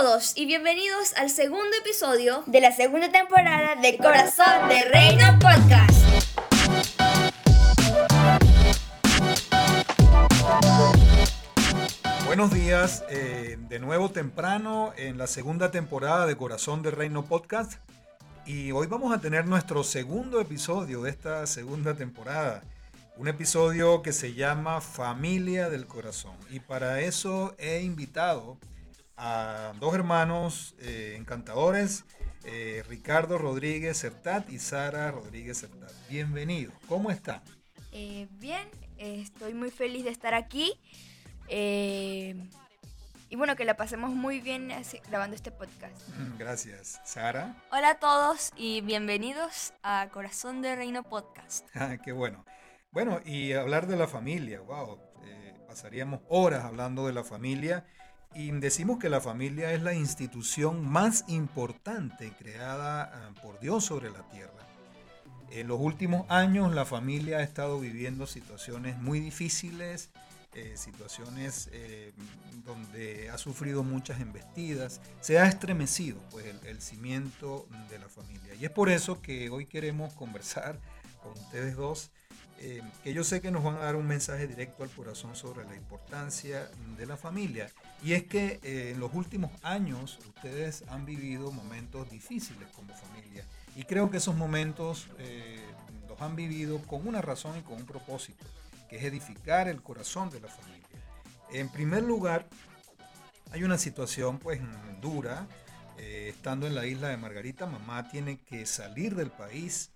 todos y bienvenidos al segundo episodio de la segunda temporada de Corazón de Reino Podcast. Buenos días, eh, de nuevo temprano en la segunda temporada de Corazón de Reino Podcast y hoy vamos a tener nuestro segundo episodio de esta segunda temporada. Un episodio que se llama Familia del Corazón. Y para eso he invitado a dos hermanos eh, encantadores, eh, Ricardo Rodríguez Certat y Sara Rodríguez Certat. Bienvenidos, ¿cómo están? Eh, bien, estoy muy feliz de estar aquí. y bueno, que la pasemos muy bien grabando este podcast. Gracias. Sara. Hola a todos y bienvenidos a Corazón de Reino Podcast. Ah, qué bueno. Bueno, y hablar de la familia, wow. pasaríamos horas hablando de la familia y decimos que la familia es la institución más importante creada ah, por Dios sobre la tierra. En los últimos años la familia ha estado viviendo situaciones muy difíciles, eh, situaciones eh, donde ha sufrido muchas embestidas, se ha estremecido pues, el, cimiento de la familia. Y es por eso que hoy queremos conversar con ustedes dos eh, que yo sé que nos van a dar un mensaje directo al corazón sobre la importancia de la familia. Y es que eh, en los últimos años ustedes han vivido momentos difíciles como familia. Y creo que esos momentos eh, los han vivido con una razón y con un propósito, que es edificar el corazón de la familia. En primer lugar, hay una situación pues dura. estando en la isla de Margarita, mamá tiene que salir del país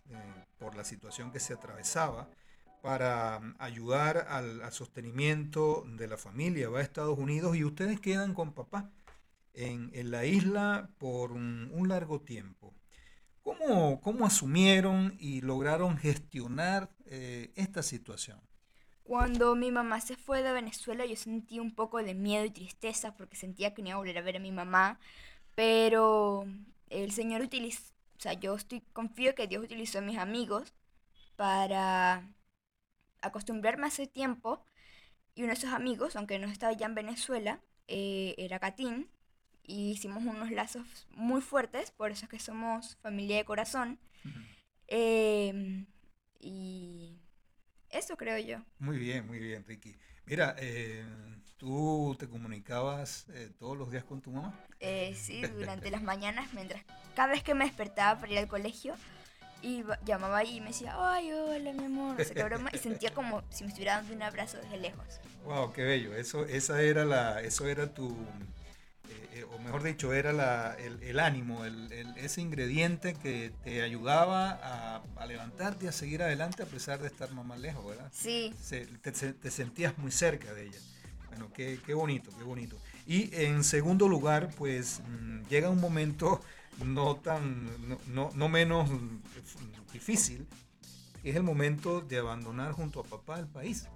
por la situación que se atravesaba para mm, ayudar al, sostenimiento de la familia, va a Estados Unidos y ustedes quedan con papá en, la isla por un, largo tiempo. ¿Cómo, ¿Cómo, asumieron y lograron gestionar eh, esta situación? Cuando mi mamá se fue de Venezuela yo sentí un poco de miedo y tristeza porque sentía que no iba a volver a ver a mi mamá, pero el Señor utilizó, o sea, yo estoy confío que Dios utilizó a mis amigos para acostumbrarme hace tiempo y uno de esos amigos, aunque no estaba ya en Venezuela, eh, era Catín y hicimos unos lazos muy fuertes, por eso es que somos familia de corazón. Em, y eso creo yo. Muy bien, muy bien, Ricky. Mira, eh, ¿tú te comunicabas eh, todos los días con tu mamá? sí, durante las mañanas, mientras cada vez que me despertaba para ir al colegio, y llamaba y me decía, ay, hola, mi amor, no sé qué broma, y sentía como si me estuviera dando un abrazo desde lejos. Wow, qué bello. Eso, esa era la, eso era tu, eh, eh, o mejor dicho, era la, el, ánimo, el, ese ingrediente que te ayudaba a, a, levantarte y a seguir adelante a pesar de estar más lejos, ¿verdad? Sí. te, te, sentías muy cerca de ella. Bueno, qué, qué bonito, qué bonito. Y en segundo lugar, pues mm, llega un momento no tan, no, no, menos difícil, es el momento de abandonar junto a papá el país.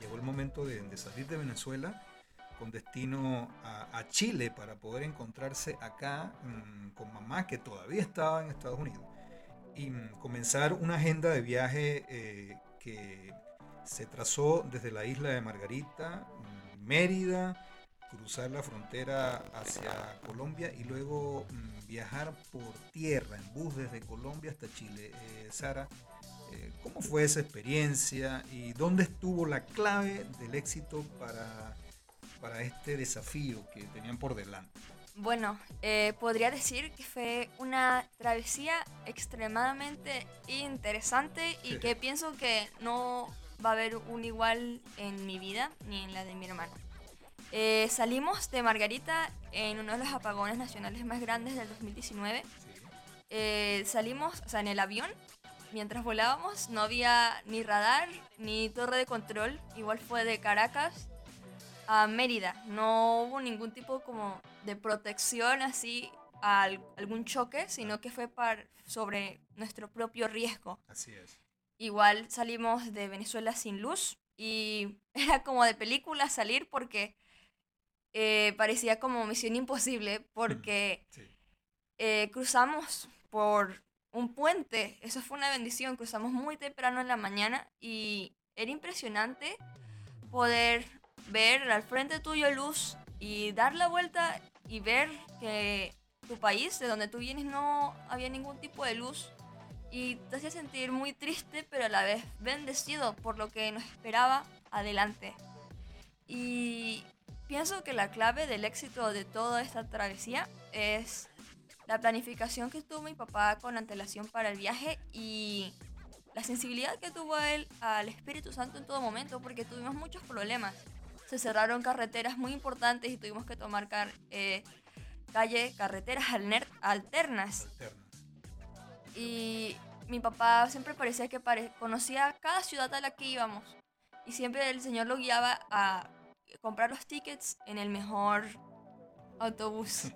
Llegó el momento de, salir de Venezuela con destino a, Chile para poder encontrarse acá mm, con mamá que todavía estaba en Estados Unidos y mm, comenzar una agenda de viaje eh, que se trazó desde la isla de Margarita, mm, Mérida, cruzar la frontera hacia Colombia y luego mm, viajar por tierra en bus desde Colombia hasta Chile. Eh, Sara, eh, ¿cómo fue esa experiencia y dónde estuvo la clave del éxito para, para este desafío que tenían por delante? Bueno, eh, podría decir que fue una travesía extremadamente interesante y que pienso que no va a haber un igual en mi vida ni en la de mi hermano. Eh, salimos de Margarita en uno de los apagones nacionales más grandes del 2019. Eh, salimos, o sea, en el avión, mientras volábamos, no había ni radar ni torre de control. Igual fue de Caracas a Mérida. No hubo ningún tipo como de protección así a algún choque, sino que fue para, sobre nuestro propio riesgo. Así es. Igual salimos de Venezuela sin luz y era como de película salir porque eh, parecía como misión imposible porque eh, cruzamos por un puente, eso fue una bendición, cruzamos muy temprano en la mañana y era impresionante poder ver al frente tuyo luz y dar la vuelta y ver que tu país, de donde tú vienes, no había ningún tipo de luz y te hacía sentir muy triste, pero a la vez bendecido por lo que nos esperaba adelante. Y pienso que la clave del éxito de toda esta travesía es la planificación que tuvo mi papá con antelación para el viaje y la sensibilidad que tuvo él al Espíritu Santo en todo momento, porque tuvimos muchos problemas. Se cerraron carreteras muy importantes y tuvimos que tomar eh, calle, carreteras alternas. Y mi papá siempre parecía que conocía cada ciudad a la que íbamos. Y siempre el Señor lo guiaba a comprar los tickets en el mejor autobús.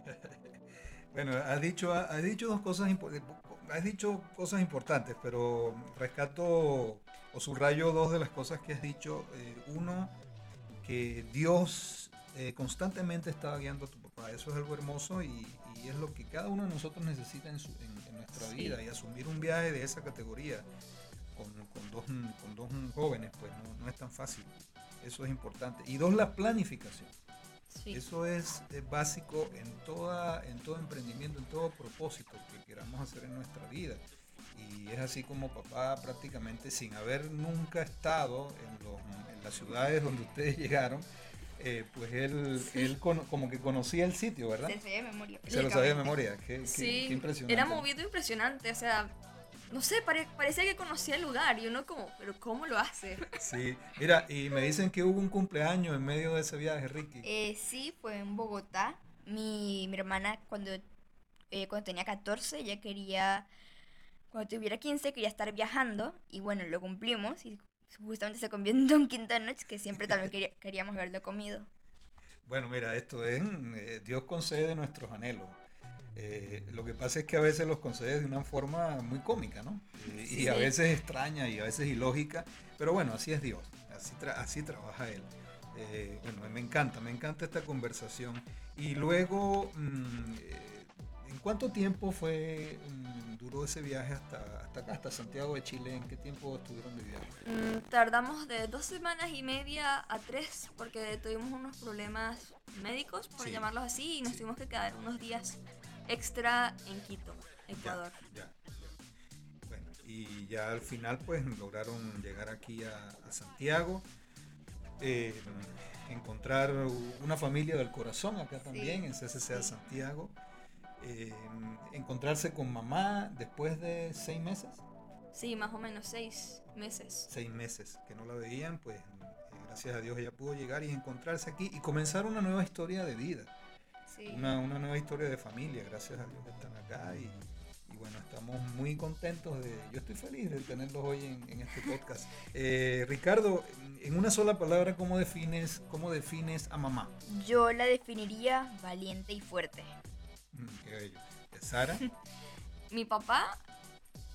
bueno, has dicho, has dicho dos cosas has dicho cosas importantes, pero rescato o subrayo dos de las cosas que has dicho. Eh, uno, que Dios eh, constantemente estaba guiando a tu papá. Eso es algo hermoso y, es lo que cada uno de nosotros necesita en, nuestra vida. Y asumir un viaje de esa categoría con, dos, con dos, jóvenes, pues no, es tan fácil. Eso es importante. Y dos, la planificación. Eso es, básico en, toda, en todo emprendimiento, en todo propósito que queramos hacer en nuestra vida. Y es así como papá prácticamente sin haber nunca estado en, en las ciudades donde ustedes llegaron, eh, pues él, él como que conocía el sitio, ¿verdad? Se lo sabía de memoria. Se lo sabía de memoria, qué, sí, impresionante. Era movido impresionante, o sea, no sé, parecía que conocía el lugar y uno como, pero ¿cómo lo hace? Sí, mira, y me dicen que hubo un cumpleaños en medio de ese viaje, Ricky. Eh, sí, fue en Bogotá. Mi, mi hermana cuando, eh, cuando tenía 14 ya quería, cuando tuviera 15 quería estar viajando y bueno, lo cumplimos y justamente se convirtió en Don Quintanos, que siempre también queríamos verlo comido. Bueno, mira, esto es, eh, Dios concede nuestros anhelos. Eh, lo que pasa es que a veces los concede de una forma muy cómica, ¿no? Eh, y a veces extraña y a veces ilógica, pero bueno, así es Dios, así, así trabaja Él. bueno, me encanta, me encanta esta conversación. Y luego, mm, ¿en cuánto tiempo fue mm, duró ese viaje hasta, hasta acá, hasta Santiago de Chile? ¿En qué tiempo estuvieron de viaje? Mm, tardamos de dos semanas y media a tres porque tuvimos unos problemas médicos, por llamarlos así, y nos tuvimos que quedar unos días extra en Quito, Ecuador. Ya, Bueno, y ya al final pues lograron llegar aquí a, Santiago. Eh, encontrar una familia del corazón acá también en CCCA Santiago. Eh, encontrarse con mamá después de seis meses. Sí, más o menos seis meses. Seis meses que no la veían, pues eh, gracias a Dios ella pudo llegar y encontrarse aquí y comenzar una nueva historia de vida. Una, nueva historia de familia, gracias a Dios que están acá y, bueno, estamos muy contentos de, yo estoy feliz de tenerlos hoy en, este podcast. Eh, Ricardo, en una sola palabra, ¿cómo defines, ¿cómo defines a mamá? Yo la definiría valiente y fuerte. Mm, qué bello. ¿Sara? mi papá.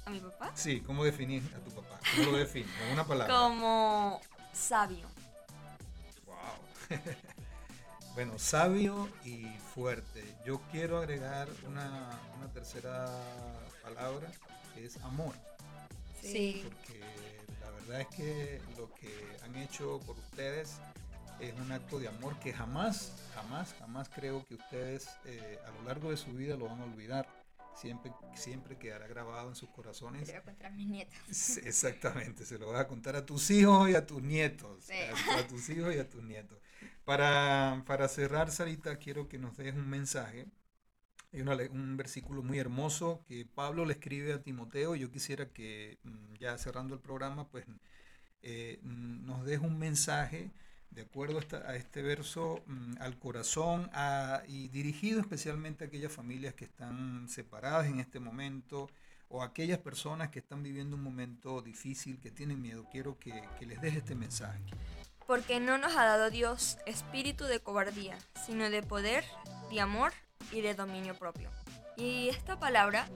¿A mi papá? Sí, ¿cómo definir a tu papá? ¿Cómo lo defines? Con una palabra. Como sabio. Wow. bueno, sabio y fuerte. Yo quiero agregar una, una tercera palabra que es amor. Sí. Porque la verdad es que lo que han hecho por ustedes es un acto de amor que jamás, jamás, jamás creo que ustedes eh, a lo largo de su vida lo van a olvidar. Siempre, siempre quedará grabado en sus corazones. Se lo voy a contar a mis nietos. exactamente, se lo vas a contar a tus hijos y a tus nietos. A, tus hijos y a tus nietos. Para, para cerrar, Sarita, quiero que nos des un mensaje. Hay un versículo muy hermoso que Pablo le escribe a Timoteo. Yo quisiera que, mm, ya cerrando el programa, pues eh, mm, nos des un mensaje de acuerdo a este verso, mm, al corazón y dirigido especialmente a aquellas familias que están separadas en este momento o aquellas personas que están viviendo un momento difícil, que tienen miedo. Quiero que, que les deje este mensaje. Porque no nos ha dado Dios espíritu de cobardía, sino de poder, de amor y de dominio propio. Y esta palabra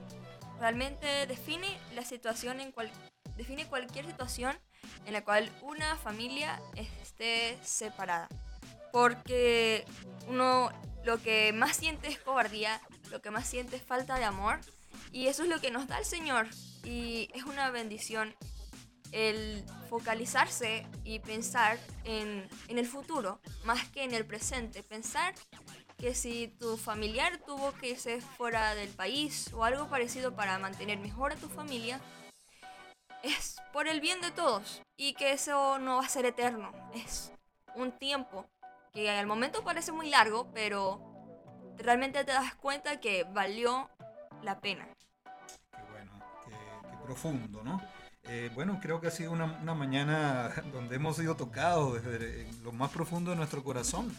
realmente define la situación en cual define cualquier situación en la cual una familia esté separada. Porque uno lo que más siente es cobardía, lo que más siente es falta de amor. Y eso es lo que nos da el Señor. Y es una bendición el focalizarse y pensar en, en el futuro más que en el presente. Pensar que si tu familiar tuvo que irse fuera del país o algo parecido para mantener mejor a tu familia, es por el bien de todos y que eso no va a ser eterno, es un tiempo que al momento parece muy largo, pero realmente te das cuenta que valió la pena. Qué bueno, qué, profundo, ¿no? Eh, bueno, creo que ha sido una, una, mañana donde hemos sido tocados desde lo más profundo de nuestro corazón.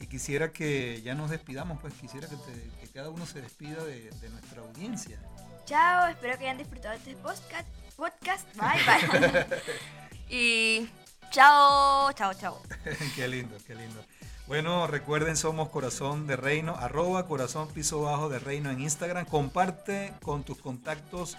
Y quisiera que ya nos despidamos, pues quisiera que, que cada uno se despida de, de, nuestra audiencia. Chao, espero que hayan disfrutado de este podcast. Podcast. Bye, bye. y chao, chao, chao. qué lindo, qué lindo. Bueno, recuerden, somos Corazón de Reino, arroba Corazón Piso Bajo de Reino en Instagram. Comparte con tus contactos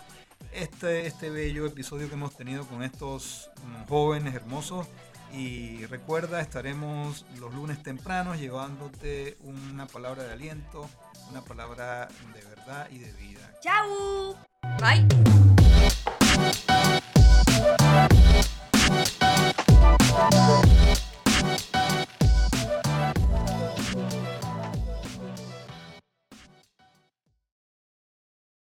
este, este bello episodio que hemos tenido con estos mm, jóvenes hermosos. Y recuerda, estaremos los lunes tempranos llevándote una palabra de aliento, una palabra de verdad y de vida. ¡Chao! Bye.